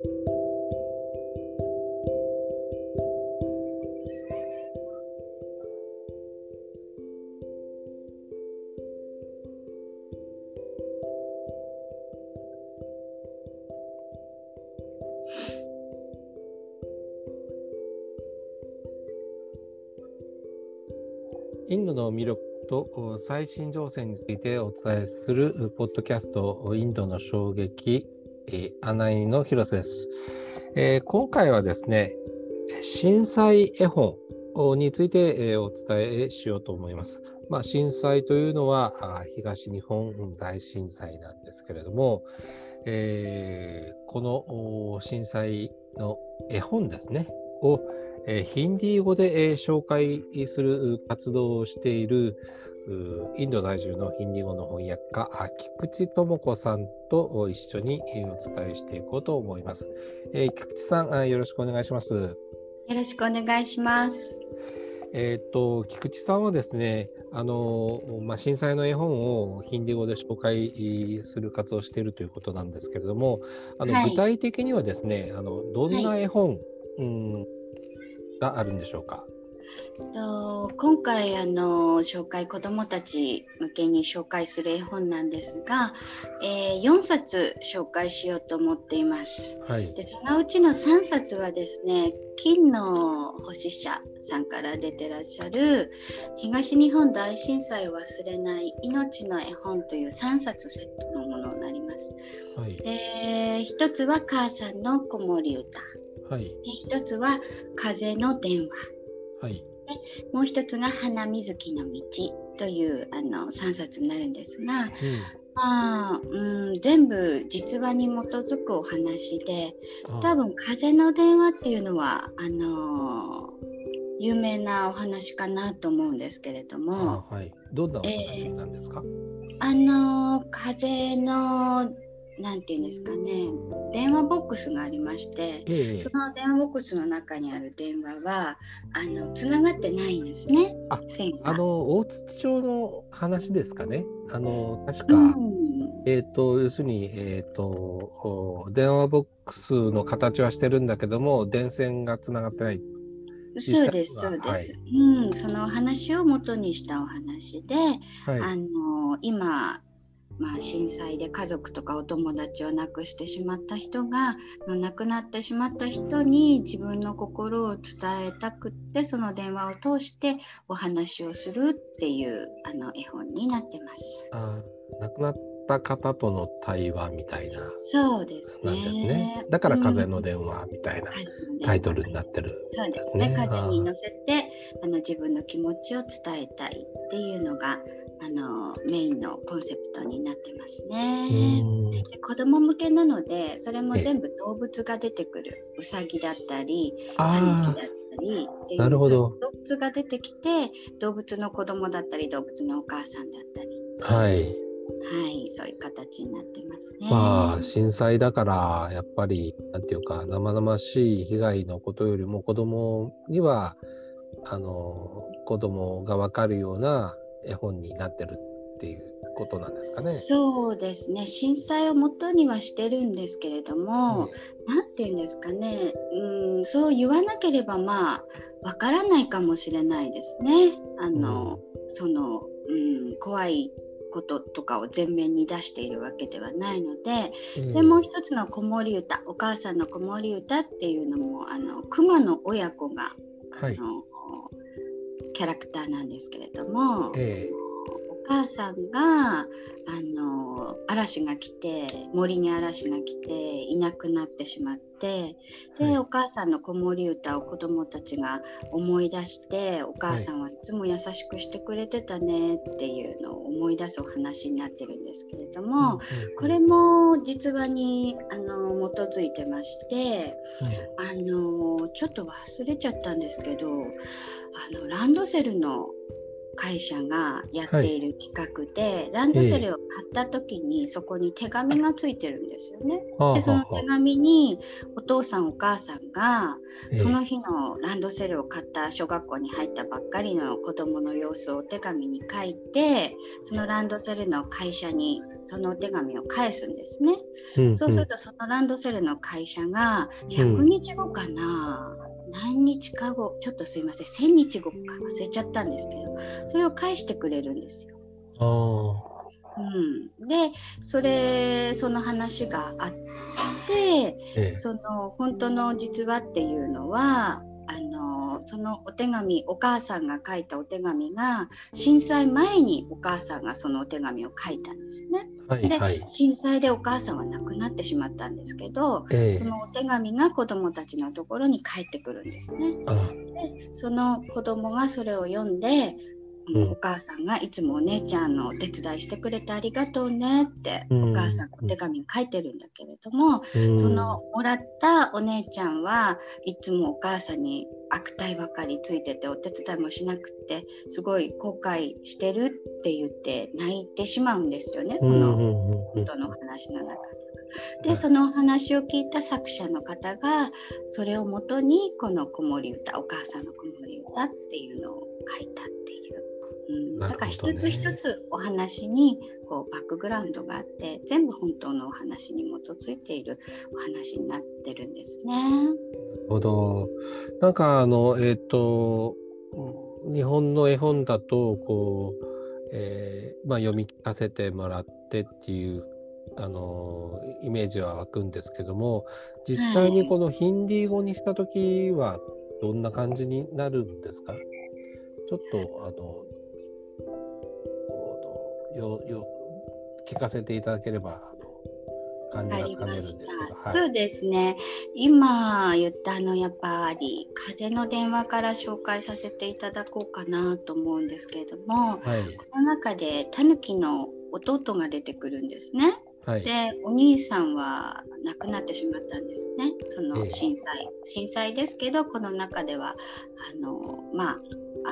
インドの魅力と最新情勢についてお伝えするポッドキャストインドの衝撃。案内の広瀬です、えー、今回はですね震災絵本についてえお伝えしようと思います。まあ、震災というのは東日本大震災なんですけれども、えー、この震災の絵本ですねをえヒンディー語で、え紹介する活動をしているインド在住のヒンディー語の翻訳家菊池智子さんと一緒にお伝えしていこうと思います。えー、菊池さんよろしくお願いします。よろしくお願いします。えっ、と菊池さんはですね、あのまあ、震災の絵本をヒンディー語で紹介する活動をしているということなんですけれども、あの、はい、具体的にはですね、あのどんな絵本、はい、うんがあるんでしょうか？と今回あの紹介子どもたち向けに紹介する絵本なんですが、えー、4冊紹介しようと思っています、はい、でそのうちの3冊はですね金の星社さんから出てらっしゃる東日本大震災を忘れない命の絵本という3冊セットのものになります、はい、で1つは母さんの子守歌。はい、で一つは風の電話、はい、でもう一つが花水木の道というあの3冊になるんですが、うん、まあ、うん、全部実話に基づくお話で多分風の電話っていうのはあの有名なお話かなと思うんですけれども、はい、どんなお話なんですか、えー、あの風のなんていうんですかね。電話ボックスがありまして、ええ、その電話ボックスの中にある電話はあの繋がってないんですね。ああの大槌町の話ですかね。あの確か、うん、えっ、ー、と要するにえっ、ー、と電話ボックスの形はしてるんだけども電線が繋がってない。そうですそうです、はい、うん、そのお話を元にしたお話で、はい、あの今まあ、震災で家族とかお友達を亡くしてしまった人が亡くなってしまった人に自分の心を伝えたくってその電話を通してお話をするっていうあの絵本になってます。あ亡くなった方との対話みたいなそうですね。ですねだから「風の電話」みたいなタイトルになってる、ねうん、そうですね。風に乗せてあの自分の気持ちを伝えたいっていうのがあのメインのコンセプトになってますね。で子供向けなのでそれも全部動物が出てくるうさぎだったりタヌキだったりっていう動物が出てきて動物の子供だったり動物のお母さんだったり。はい。はい、そういう形になってますね。まあ震災だからやっぱりなんていうか生々しい被害のことよりも子供にはあの子供が分かるような絵本になってるっていうことなんですかね。そうですね。震災をもとにはしてるんですけれども何、うん、て言うんですかね。うんそう言わなければまあわからないかもしれないですね。あの、うん、その、うん、怖いこととかを前面に出しているわけではないので、うん、でもう一つの子守歌お母さんの子守歌っていうのもあの熊の親子が、はい、あのキャラクターなんですけれども、えー母さんがあの嵐が来て森に嵐が来ていなくなってしまってで、はい、お母さんの子守歌を子どもたちが思い出してお母さんはいつも優しくしてくれてたねっていうのを思い出すお話になってるんですけれども、これも実話にあの基づいてまして、あのちょっと忘れちゃったんですけどあのランドセルの会社がやっている企画で、はい、ランドセルを買った時にそこに手紙がついてるんですよね。でその手紙にお父さんお母さんがその日のランドセルを買った小学校に入ったばっかりの子どもの様子をお手紙に書いてそのランドセルの会社にそのお手紙を返すんですね。うんそうするとそのランドセルの会社が100日後かな、何日か後ちょっとすいません1000日後か忘れちゃったんですけどそれを返してくれるんですよ。あうん、でそれその話があってーええ。その本当の実話っていうのはそのお手紙お母さんが書いたお手紙が震災前にお母さんがそのお手紙を書いたんですね。で、はいはい。震災でお母さんは亡くなってしまったんですけどええそのお手紙が子どもたちのところに帰ってくるんですね。あでその子供がそれを読んで、うんお母さんがいつもお姉ちゃんのお手伝いしてくれてありがとうねって、うんお母さんがお手紙に書いてるんだけれども、うんそのもらったお姉ちゃんはいつもお母さんに悪態ばかりついててお手伝いもしなくってすごい後悔してるって言って泣いてしまうんですよねそのうんうんうん。うん本当の話の中ででそのお話を聞いた作者の方がそれをもとにこの子守歌お母さんの子守歌っていうのを書いたっていう、うん、だから一つ一つお話にこうバックグラウンドがあって全部本当のお話に基づいているお話になってるんですね。なるほど。なんかあの、えっ、と、日本の絵本だと、こう、えーまあ、読み聞かせてもらってっていう、あの、イメージは湧くんですけども、実際にこのヒンディー語にしたときは、どんな感じになるんですか？ちょっと、あの、よ、よ、聞かせていただければ、感じがつかめるんで。すけど、そうですね。今言ったあのやっぱり風の電話から紹介させていただこうかなと思うんですけれども、はい。この中でタヌキの弟が出てくるんですね。はい。で、お兄さんは亡くなってしまったんですね。そええの震災、震災ですけど、この中ではあのまあ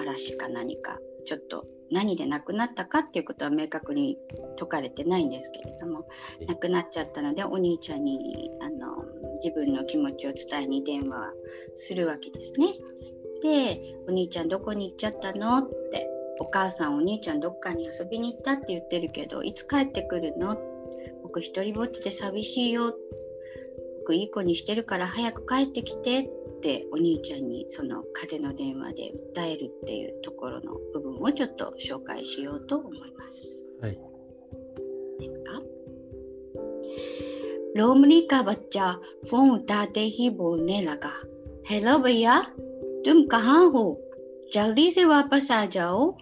嵐か何かちょっと何で亡くなったかっていうことは明確に説かれてないんですけれどもええ亡くなっちゃったのでお兄ちゃんにあの自分の気持ちを伝えに電話するわけですね。で「お兄ちゃんどこに行っちゃったの?」って「お母さんお兄ちゃんどっかに遊びに行ったって言ってるけどいつ帰ってくるの?」僕一人ぼっちで寂しいよ。僕いい子にしてるから早く帰ってきてってお兄ちゃんにその風の電話で訴えるっていうところの部分をちょっと紹介しようと思います。はい。ですかलोमड़ी का बच्चा फोन उठाते ही बोलने लगा हेलो भैया तुम कहाँ हो जल्दी से वापस आ जाओ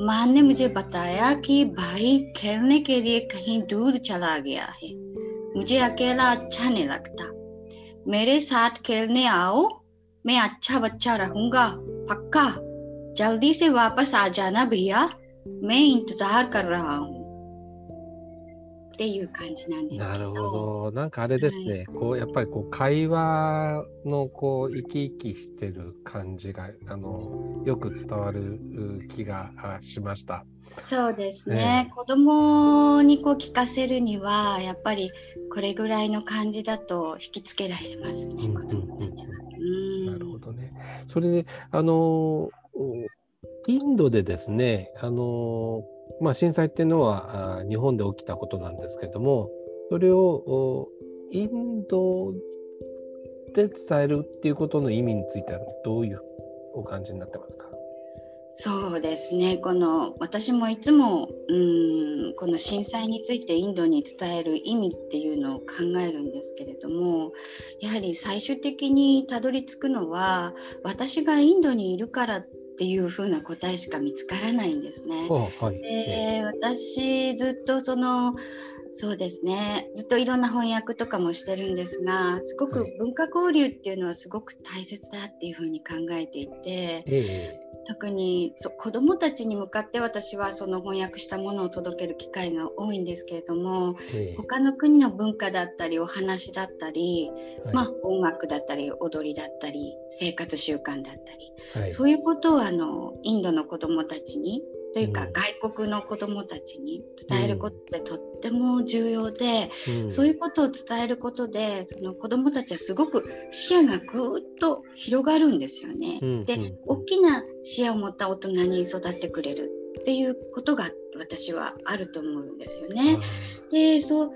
माँ ने मुझे बताया कि भाई खेलने के लिए कहीं दूर चला गया है मुझे अकेला अच्छा नहीं लगता मेरे साथ खेलने आओ। मैं अच्छा बच्चा रहूँगा, पक्का। जल्दी से वापस आ जाना भैया। मैं इंतज़ार कर रहा हूँ। っていう感じなんですなる。ほど。なんかあれですね、こうやっぱりこう会話のこう生き生きしてる感じがあのよく伝わるう気があしました。そうですね、子供にこう聞かせるにはやっぱりこれぐらいの感じだと引きつけられますね、うん子供たちは。うんなるほどね。それであのインドでですね、あのまあ、震災っていうのはあ日本で起きたことなんですけども、それをインドで伝えるっていうことの意味についてはどういうお感じになってますか？そうですね。この私もいつもうんこの震災についてインドに伝える意味っていうのを考えるんですけれどもやはり最終的にたどり着くのは私がインドにいるからっていうふうな答えしか見つからないんですね。あはい。えで私ずっとそのそうですねずっといろんな翻訳とかもしてるんですがすごくはい文化交流っていうのはすごく大切だっていうふうに考えていてえ特にそう子どもたちに向かって私はその翻訳したものを届ける機会が多いんですけれどもええ。え他の国の文化だったりお話だったり、はい。まあ、音楽だったり踊りだったり生活習慣だったりはい。そういうことをあのインドの子どもたちにというか、うん。外国の子どもたちに伝えることってとっても重要で、うん。そういうことを伝えることでその子どもたちはすごく視野がぐーっと広がるんですよね。でうんうん。大きな視野を持った大人に育ってくれるっていうことが私はあると思うんですよね。でそう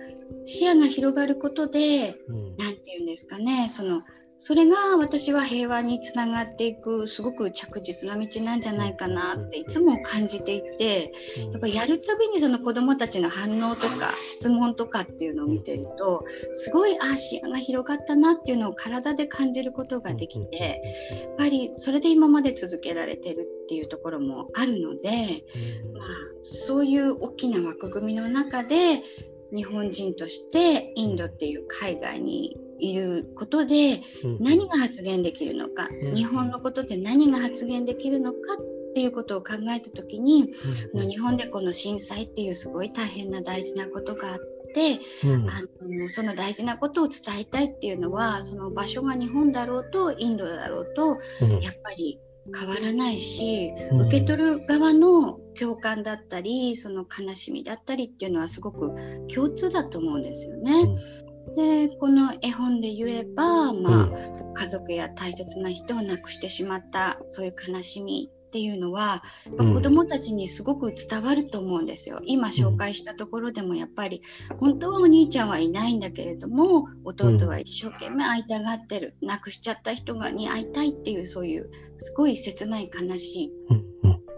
視野が広がることで何、て言うんですかねそのそれが私は平和につながっていくすごく着実な道なんじゃないかなっていつも感じていてやっぱやるたびにその子どもたちの反応とか質問とかっていうのを見てるとすごいあ視野が広がったなっていうのを体で感じることができてやっぱりそれで今まで続けられてるっていうところもあるので、まあ、そういう大きな枠組みの中で日本人としてインドっていう海外にいることで何が発言できるのか、うん、日本のことで何が発言できるのかっていうことを考えた時に、うん、日本でこの震災っていうすごい大変な大事なことがあって。うん、あのその大事なことを伝えたいっていうのはその場所が日本だろうとインドだろうと、やっぱり変わらないし、受け取る側の共感だったりその悲しみだったりっていうのはすごく共通だと思うんですよね。でこの絵本で言えば、まあ、家族や大切な人を亡くしてしまったそういう悲しみっていうのは子どもたちにすごく伝わると思うんですよ。今紹介したところでもやっぱり本当はお兄ちゃんはいないんだけれども弟は一生懸命会いたがってる。亡くしちゃった人がに会いたいっていうそういうすごい切ない悲しい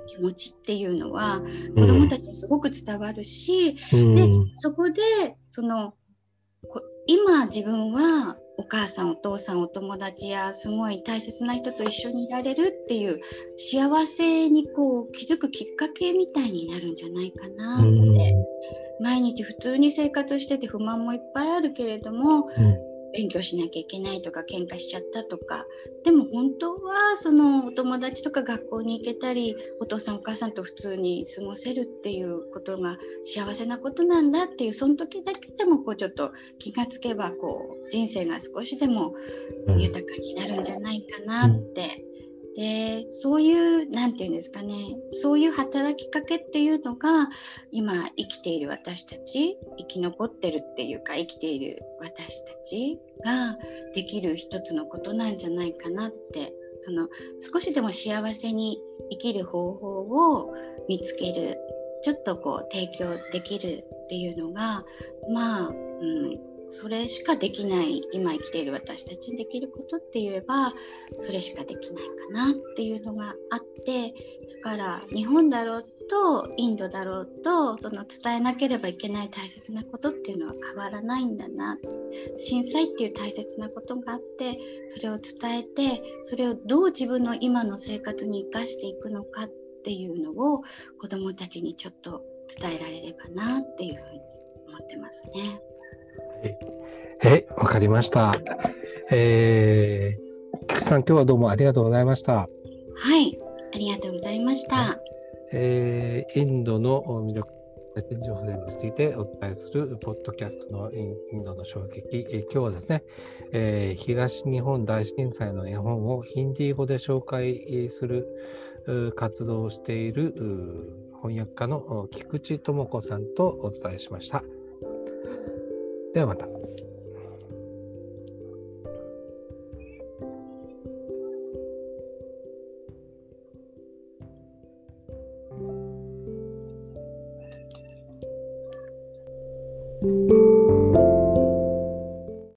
気持ちっていうのは子どもたちにすごく伝わるし、でそこでその今自分はお母さんお父さんお友達やすごい大切な人と一緒にいられるっていう幸せにこう気づくきっかけみたいになるんじゃないかなって毎日普通に生活してて不満もいっぱいあるけれども、勉強しなきゃいけないとか喧嘩しちゃったとか。でも本当はそのお友達とか学校に行けたりお父さんお母さんと普通に過ごせるっていうことが幸せなことなんだっていうその時だけでもこうちょっと気がつけばこう人生が少しでも豊かになるんじゃないかなってでそういう何て言うんですかね。そういう働きかけっていうのが今生きている私たち生き残ってるっていうか生きている私たちができる一つのことなんじゃないかなってその少しでも幸せに生きる方法を見つけるちょっとこう提供できるっていうのがまあ、うん、それしかできない今生きている私たちにできることって言えばそれしかできないかなっていうのがあってだから日本だろうとインドだろうとその伝えなければいけない大切なことっていうのは変わらないんだな震災っていう大切なことがあってそれを伝えてそれをどう自分の今の生活に生かしていくのかっていうのを子どもたちにちょっと伝えられればなっていうふうに思ってますね。はい、わかりました。えー、菊池さん、今日はどうもありがとうございました。はい、ありがとうございました。はい、えー、インドの魅力情報についてお伝えするポッドキャストのインドの衝撃、えー、今日はですね、えー、東日本大震災の絵本をヒンディー語で紹介する活動をしている翻訳家の菊池智子さんとお伝えしました。ではまた。